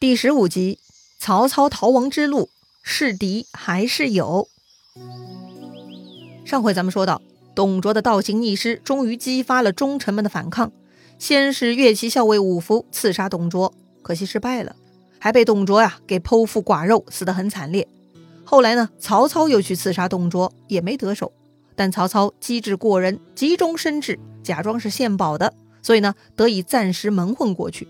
第十五集，曹操逃亡之路是敌还是友？上回咱们说到，董卓的倒行逆施终于激发了忠臣们的反抗。先是越骑校尉五福刺杀董卓，可惜失败了，还被董卓呀给剖腹剐肉，死得很惨烈。后来呢，曹操又去刺杀董卓，也没得手。但曹操机智过人，急中生智，假装是献宝的，所以呢，得以暂时蒙混过去。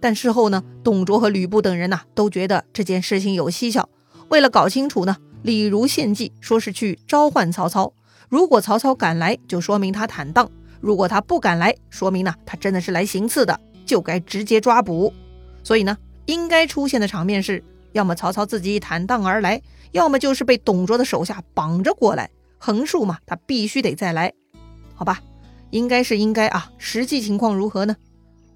但事后呢，董卓和吕布等人呐，都觉得这件事情有蹊跷。为了搞清楚呢，李儒献计，说是去召唤曹操。如果曹操敢来，就说明他坦荡；如果他不敢来，说明呢，他真的是来行刺的，就该直接抓捕。所以呢，应该出现的场面是：要么曹操自己坦荡而来，要么就是被董卓的手下绑着过来。横竖嘛，他必须得再来，好吧？应该是应该啊。实际情况如何呢？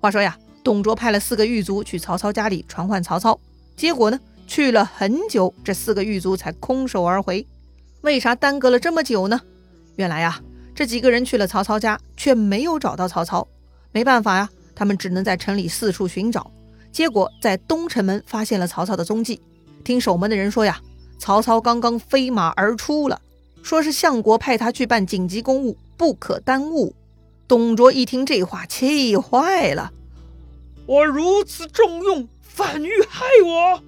话说呀。董卓派了四个狱卒去曹操家里传唤曹操，结果呢，去了很久，这四个狱卒才空手而回。为啥耽搁了这么久呢？原来呀，这几个人去了曹操家，却没有找到曹操。没办法呀，他们只能在城里四处寻找。结果在东城门发现了曹操的踪迹。听守门的人说呀，曹操刚刚飞马而出了，说是相国派他去办紧急公务，不可耽误。董卓一听这话，气坏了。我如此重用，反欲害我。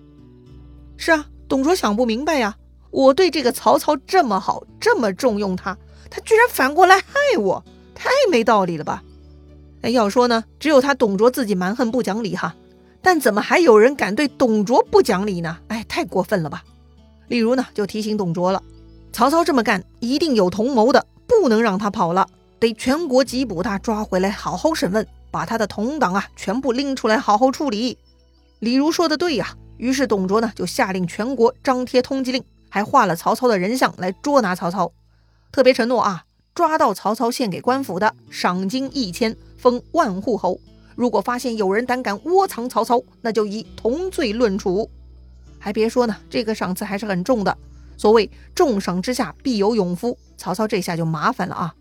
是啊，董卓想不明白呀。我对这个曹操这么好，这么重用他，他居然反过来害我，太没道理了吧？哎，要说呢，只有他董卓自己蛮横不讲理哈。但怎么还有人敢对董卓不讲理呢？哎，太过分了吧？例如呢，就提醒董卓了，曹操这么干一定有同谋的，不能让他跑了，得全国缉捕他，抓回来好好审问。把他的同党啊全部拎出来好好处理。李儒说的对呀，于是董卓呢就下令全国张贴通缉令，还画了曹操的人像来捉拿曹操，特别承诺啊，抓到曹操献给官府的，赏金一千，封万户侯。如果发现有人胆敢窝藏曹操，那就以同罪论处。还别说呢，这个赏赐还是很重的。所谓重赏之下必有勇夫，曹操这下就麻烦了啊。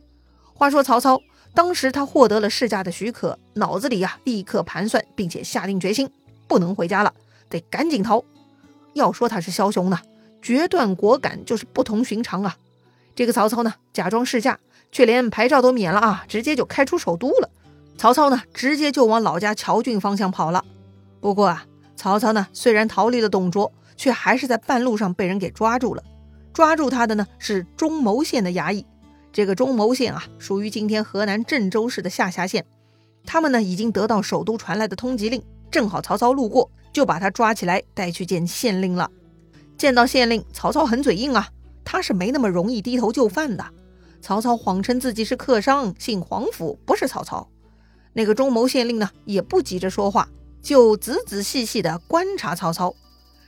话说曹操。当时他获得了试驾的许可，脑子里呀立刻盘算，并且下定决心，不能回家了，得赶紧逃。要说他是枭雄呢，决断果敢，就是不同寻常啊。这个曹操呢，假装试驾，却连牌照都免了啊，直接就开出首都了。曹操呢，直接就往老家谯郡方向跑了。不过啊，曹操呢，虽然逃离了董卓，却还是在半路上被人给抓住了。抓住他的呢，是中牟县的衙役。这个中牟县啊，属于今天河南郑州市的下辖县。他们呢，已经得到首都传来的通缉令，正好曹操路过，就把他抓起来带去见县令了。见到县令，曹操很嘴硬啊，他是没那么容易低头就范的。曹操谎称自己是客商，姓黄甫，不是曹操。那个中牟县令呢，也不急着说话，就仔仔细细地观察曹操。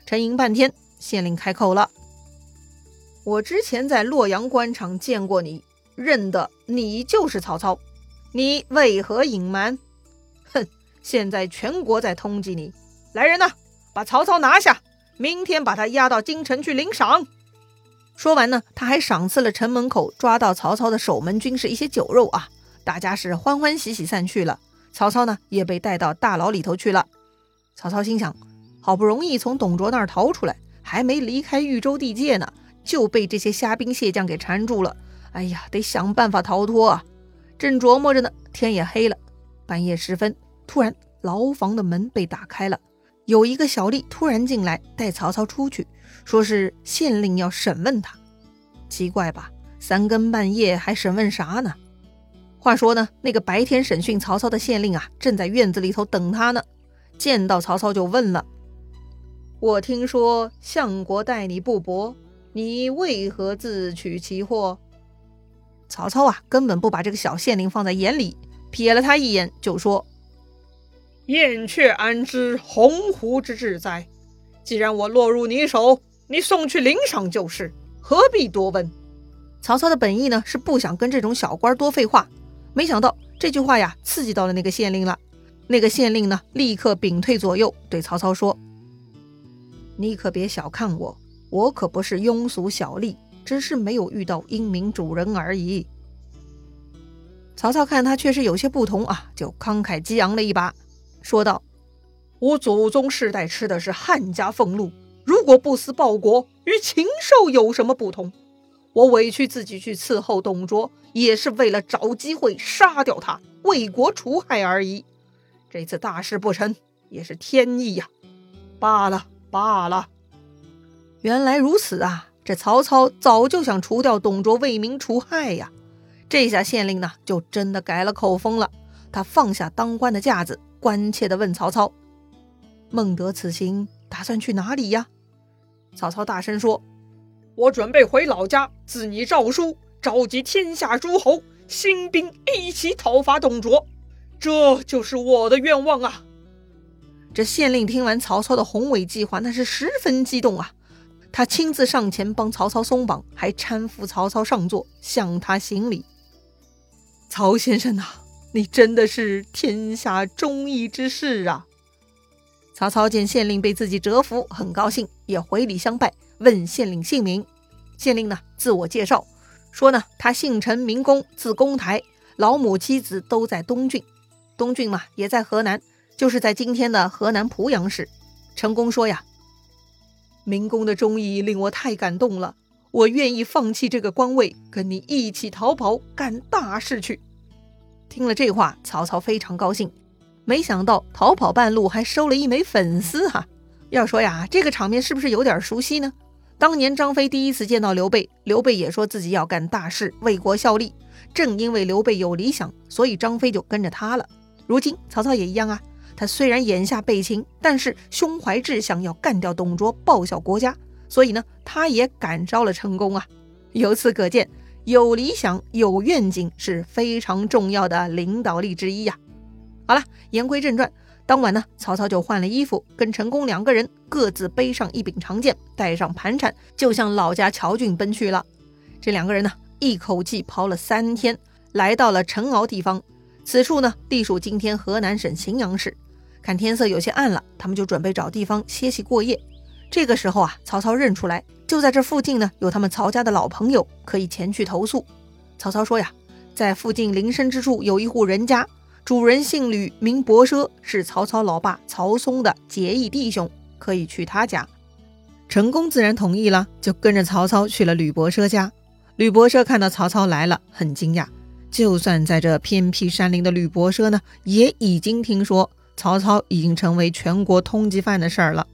沉吟半天，县令开口了：“我之前在洛阳官场见过你。”认得你就是曹操，你为何隐瞒？哼！现在全国在通缉你，来人呐，把曹操拿下，明天把他押到京城去领赏。说完呢，他还赏赐了城门口抓到曹操的守门军士一些酒肉啊！大家是欢欢喜喜散去了。曹操呢，也被带到大牢里头去了。曹操心想：好不容易从董卓那儿逃出来，还没离开豫州地界呢，就被这些虾兵蟹将给缠住了。哎呀，得想办法逃脱啊！正琢磨着呢，天也黑了。半夜时分，突然牢房的门被打开了，有一个小吏突然进来，带曹操出去，说是县令要审问他。奇怪吧？三更半夜还审问啥呢？话说呢，那个白天审讯曹操的县令啊，正在院子里头等他呢。见到曹操就问了：“我听说相国待你不薄，你为何自取其祸？”曹操啊，根本不把这个小县令放在眼里，瞥了他一眼，就说：“燕雀安知鸿鹄之志哉？既然我落入你手，你送去领赏就是，何必多问？”曹操的本意呢，是不想跟这种小官多废话，没想到这句话呀，刺激到了那个县令了。那个县令呢，立刻屏退左右，对曹操说：“你可别小看我，我可不是庸俗小吏。”只是没有遇到英明主人而已。曹操看他确实有些不同啊，就慷慨激昂了一把，说道：“我祖宗世代吃的是汉家俸禄，如果不思报国，与禽兽有什么不同？我委屈自己去伺候董卓，也是为了找机会杀掉他，为国除害而已。这次大事不成，也是天意呀。罢了罢了。原来如此啊！这曹操早就想除掉董卓，为民除害呀。这下县令呢，就真的改了口风了。他放下当官的架子，关切地问曹操：“孟德此行打算去哪里呀？”曹操大声说：“我准备回老家，自拟诏书，召集天下诸侯，兴兵一起讨伐董卓。这就是我的愿望啊！”这县令听完曹操的宏伟计划，那是十分激动啊。他亲自上前帮曹操松绑，还搀扶曹操上座，向他行礼。曹先生呐，你真的是天下忠义之士啊！曹操见县令被自己折服，很高兴，也回礼相拜，问县令姓名。县令呢，自我介绍说呢，他姓陈，名公，字公台，老母妻子都在东郡。东郡嘛，也在河南，就是在今天的河南濮阳市。陈公说呀，明公的忠义令我太感动了。我愿意放弃这个官位，跟你一起逃跑，干大事去。听了这话，曹操非常高兴。没想到逃跑半路还收了一枚粉丝哈。要说呀，这个场面是不是有点熟悉呢？当年张飞第一次见到刘备，刘备也说自己要干大事，为国效力。正因为刘备有理想，所以张飞就跟着他了。如今曹操也一样啊，他虽然眼下被擒，但是胸怀志向，要干掉董卓，报效国家。所以呢，他也感召了成功啊。由此可见，有理想、有愿景是非常重要的领导力之一呀。好了，言归正传，当晚呢，曹操就换了衣服，跟陈宫两个人各自背上一柄长剑，带上盘缠，就向老家谯郡奔去了。这两个人呢，一口气跑了三天，来到了陈敖地方。此处呢，隶属今天河南省荥阳市。看天色有些暗了，他们就准备找地方歇息过夜。这个时候啊，曹操认出来，就在这附近呢，有他们曹家的老朋友，可以前去投宿。曹操说呀，在附近林深之处有一户人家，主人姓吕，名伯奢，是曹操老爸曹嵩的结义弟兄，可以去他家。陈宫自然同意了，就跟着曹操去了吕伯奢家。吕伯奢看到曹操来了，很惊讶。就算在这偏僻山林的吕伯奢呢，也已经听说曹操已经成为全国通缉犯的事儿了。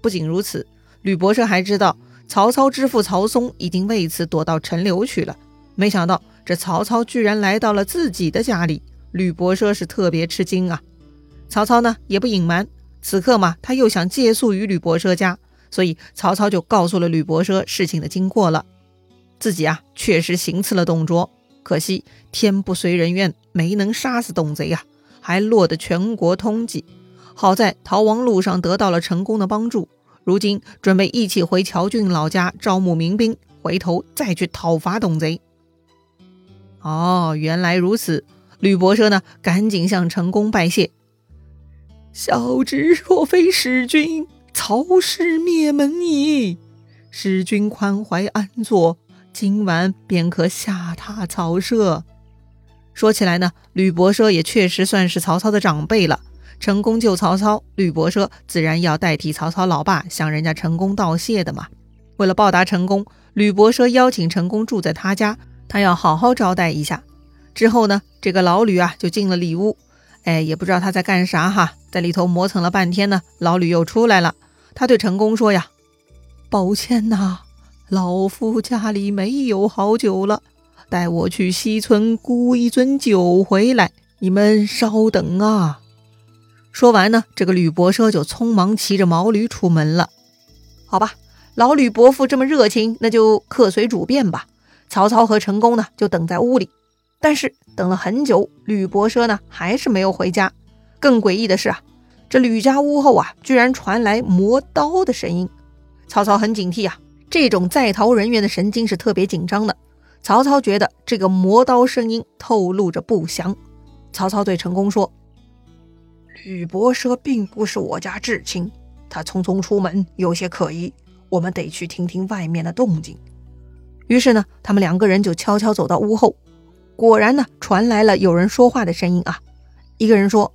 不仅如此，吕伯奢还知道曹操之父曹嵩已经为此躲到陈留去了。没想到这曹操居然来到了自己的家里，吕伯奢是特别吃惊啊。曹操呢也不隐瞒，此刻嘛他又想借宿于吕伯奢家，所以曹操就告诉了吕伯奢事情的经过了。自己啊确实行刺了董卓，可惜天不遂人愿，没能杀死董贼啊，还落得全国通缉。好在逃亡路上得到了成功的帮助，如今准备一起回乔郡老家招募民兵，回头再去讨伐董贼。哦，原来如此。吕伯奢呢，赶紧向成功拜谢。小侄若非使君，曹氏灭门矣。使君宽怀安坐，今晚便可下榻曹舍。说起来呢，吕伯奢也确实算是曹操的长辈了。成功救曹操，吕伯奢自然要代替曹操老爸向人家成功道谢的嘛。为了报答成功，吕伯奢邀请成功住在他家，他要好好招待一下。之后呢，这个老吕啊就进了里屋，哎，也不知道他在干啥哈，在里头磨蹭了半天呢，老吕又出来了。他对成功说呀：“抱歉呐，老夫家里没有好酒了，带我去西村沽一樽酒回来，你们稍等啊。”说完呢，这个吕伯奢就匆忙骑着毛驴出门了。好吧，老吕伯父这么热情，那就客随主便吧。曹操和陈宫呢，就等在屋里。但是等了很久，吕伯奢呢，还是没有回家。更诡异的是啊，这吕家屋后啊，居然传来磨刀的声音。曹操很警惕啊，这种在逃人员的神经是特别紧张的。曹操觉得这个磨刀声音透露着不祥。曹操对陈宫说。吕伯奢并不是我家至亲，他匆匆出门有些可疑，我们得去听听外面的动静。于是呢，他们两个人就悄悄走到屋后，果然呢，传来了有人说话的声音啊。一个人说：“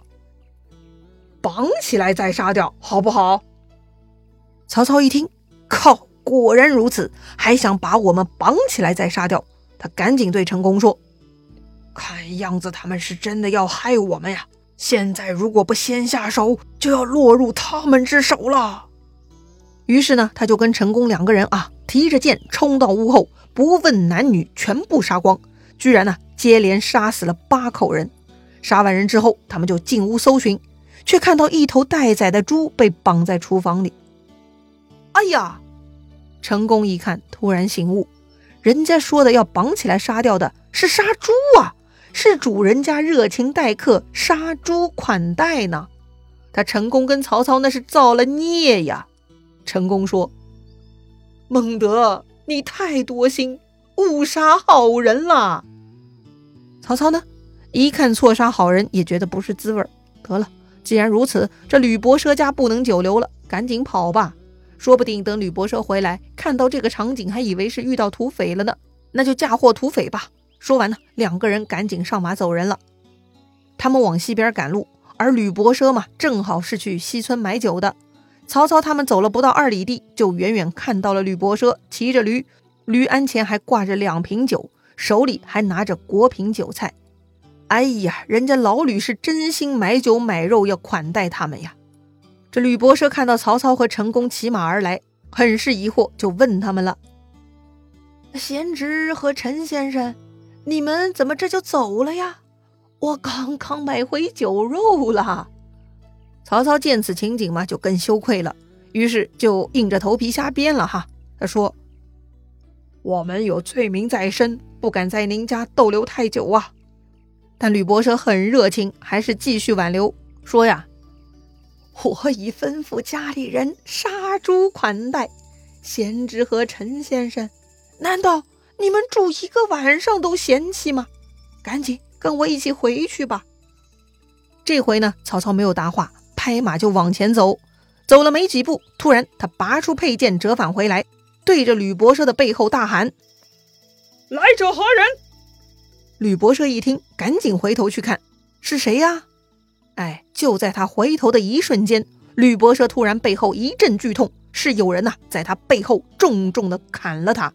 绑起来再杀掉，好不好？曹操一听，靠，果然如此，还想把我们绑起来再杀掉。他赶紧对陈宫说：“看样子他们是真的要害我们呀！现在如果不先下手，就要落入他们之手了。”于是呢，他就跟陈宫两个人啊，提着剑冲到屋后，不问男女，全部杀光。居然呢，接连杀死了八口人。杀完人之后，他们就进屋搜寻，却看到一头待宰的猪被绑在厨房里。哎呀！陈功一看，突然醒悟，人家说的要绑起来杀掉的是杀猪啊，是主人家热情待客，杀猪款待呢。他陈宫跟曹操那是造了孽呀！陈宫说：“孟德，你太多心，误杀好人了。”曹操呢？一看错杀好人，也觉得不是滋味儿。得了，既然如此，这吕伯奢家不能久留了，赶紧跑吧。说不定等吕伯奢回来，看到这个场景，还以为是遇到土匪了呢。那就嫁祸土匪吧。说完呢，两个人赶紧上马走人了。他们往西边赶路，而吕伯奢嘛，正好是去西村买酒的。曹操他们走了不到二里地，就远远看到了吕伯奢骑着驴，驴鞍前还挂着两瓶酒，手里还拿着果品酒菜。哎呀，人家老吕是真心买酒买肉要款待他们呀！这吕伯奢看到曹操和陈宫骑马而来，很是疑惑，就问他们了：“贤侄和陈先生，你们怎么这就走了呀？我刚刚买回酒肉了。”曹操见此情景嘛，就更羞愧了，于是就硬着头皮瞎编了哈。他说：“我们有罪名在身，不敢在您家逗留太久啊。”但吕伯奢很热情，还是继续挽留，说呀：“我已吩咐家里人杀猪款待贤侄和陈先生，难道你们住一个晚上都嫌弃吗？赶紧跟我一起回去吧。”这回呢，曹操没有答话，拍马就往前走。走了没几步，突然他拔出佩剑折返回来，对着吕伯奢的背后大喊：“来者何人？”吕伯奢一听，赶紧回头去看，是谁呀？哎，就在他回头的一瞬间，吕伯奢突然背后一阵剧痛，是有人呐在他背后重重的砍了他。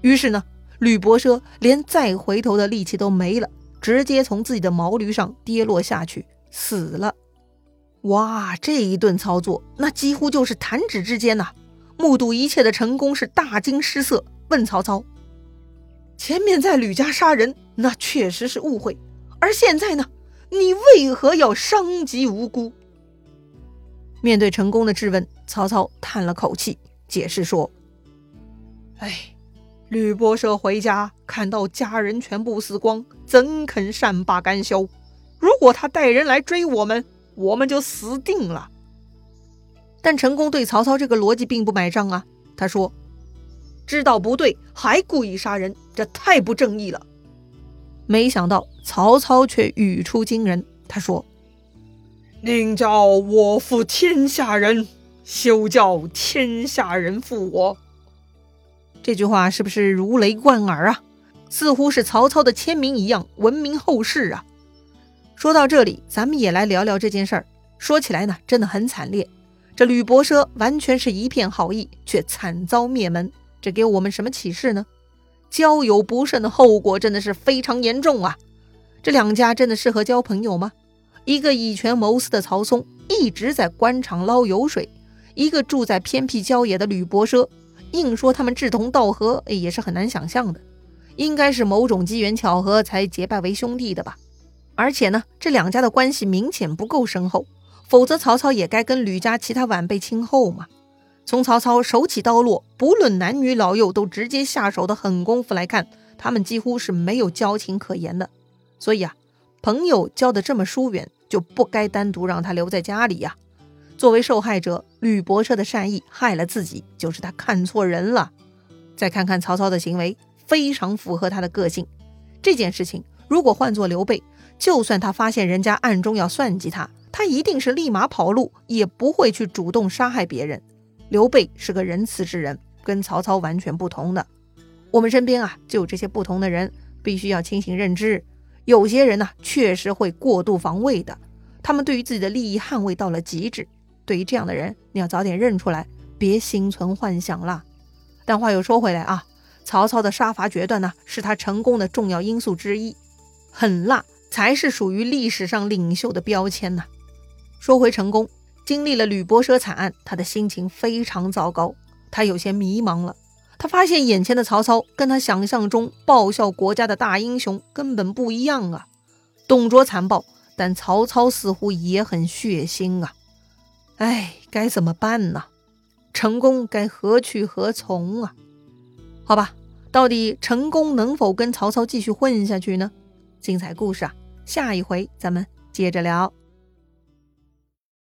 于是呢，吕伯奢连再回头的力气都没了，直接从自己的毛驴上跌落下去，死了。哇，这一顿操作，那几乎就是弹指之间呐！目睹一切的陈宫是大惊失色，问曹操。前面在吕家杀人，那确实是误会。而现在呢，你为何要伤及无辜？面对陈宫的质问，曹操叹了口气，解释说：“哎，吕伯奢回家看到家人全部死光，怎肯善罢甘休？如果他带人来追我们，我们就死定了。”但陈宫对曹操这个逻辑并不买账啊，他说。知道不对还故意杀人，这太不正义了。没想到曹操却语出惊人，他说：“宁叫我负天下人，休叫天下人负我。”这句话是不是如雷贯耳啊？似乎是曹操的签名一样，闻名后世啊。说到这里，咱们也来聊聊这件事儿。说起来呢，真的很惨烈。这吕伯奢完全是一片好意，却惨遭灭门。这给我们什么启示呢？交友不慎的后果真的是非常严重啊！这两家真的适合交朋友吗？一个以权谋私的曹嵩一直在官场捞油水，一个住在偏僻郊野的吕伯奢，硬说他们志同道合，也是很难想象的。应该是某种机缘巧合才结拜为兄弟的吧？而且呢，这两家的关系明显不够深厚，否则曹操也该跟吕家其他晚辈亲厚嘛。从曹操手起刀落，不论男女老幼都直接下手的狠功夫来看，他们几乎是没有交情可言的。所以啊，朋友交的这么疏远，就不该单独让他留在家里呀。作为受害者，吕伯奢的善意害了自己，就是他看错人了。再看看曹操的行为，非常符合他的个性。这件事情如果换做刘备，就算他发现人家暗中要算计他，他一定是立马跑路，也不会去主动杀害别人。刘备是个仁慈之人，跟曹操完全不同的。我们身边啊，就有这些不同的人，必须要清醒认知。有些人呢，确实会过度防卫的，他们对于自己的利益捍卫到了极致。对于这样的人，你要早点认出来，别心存幻想了。但话又说回来啊，曹操的杀伐决断呢，是他成功的重要因素之一。狠辣才是属于历史上领袖的标签呐。说回成功，经历了吕伯奢惨案，他的心情非常糟糕，他有些迷茫了。他发现眼前的曹操跟他想象中报效国家的大英雄根本不一样啊。董卓残暴，但曹操似乎也很血腥啊。哎，该怎么办呢？成功该何去何从啊？好吧，到底成功能否跟曹操继续混下去呢？精彩故事啊，下一回咱们接着聊。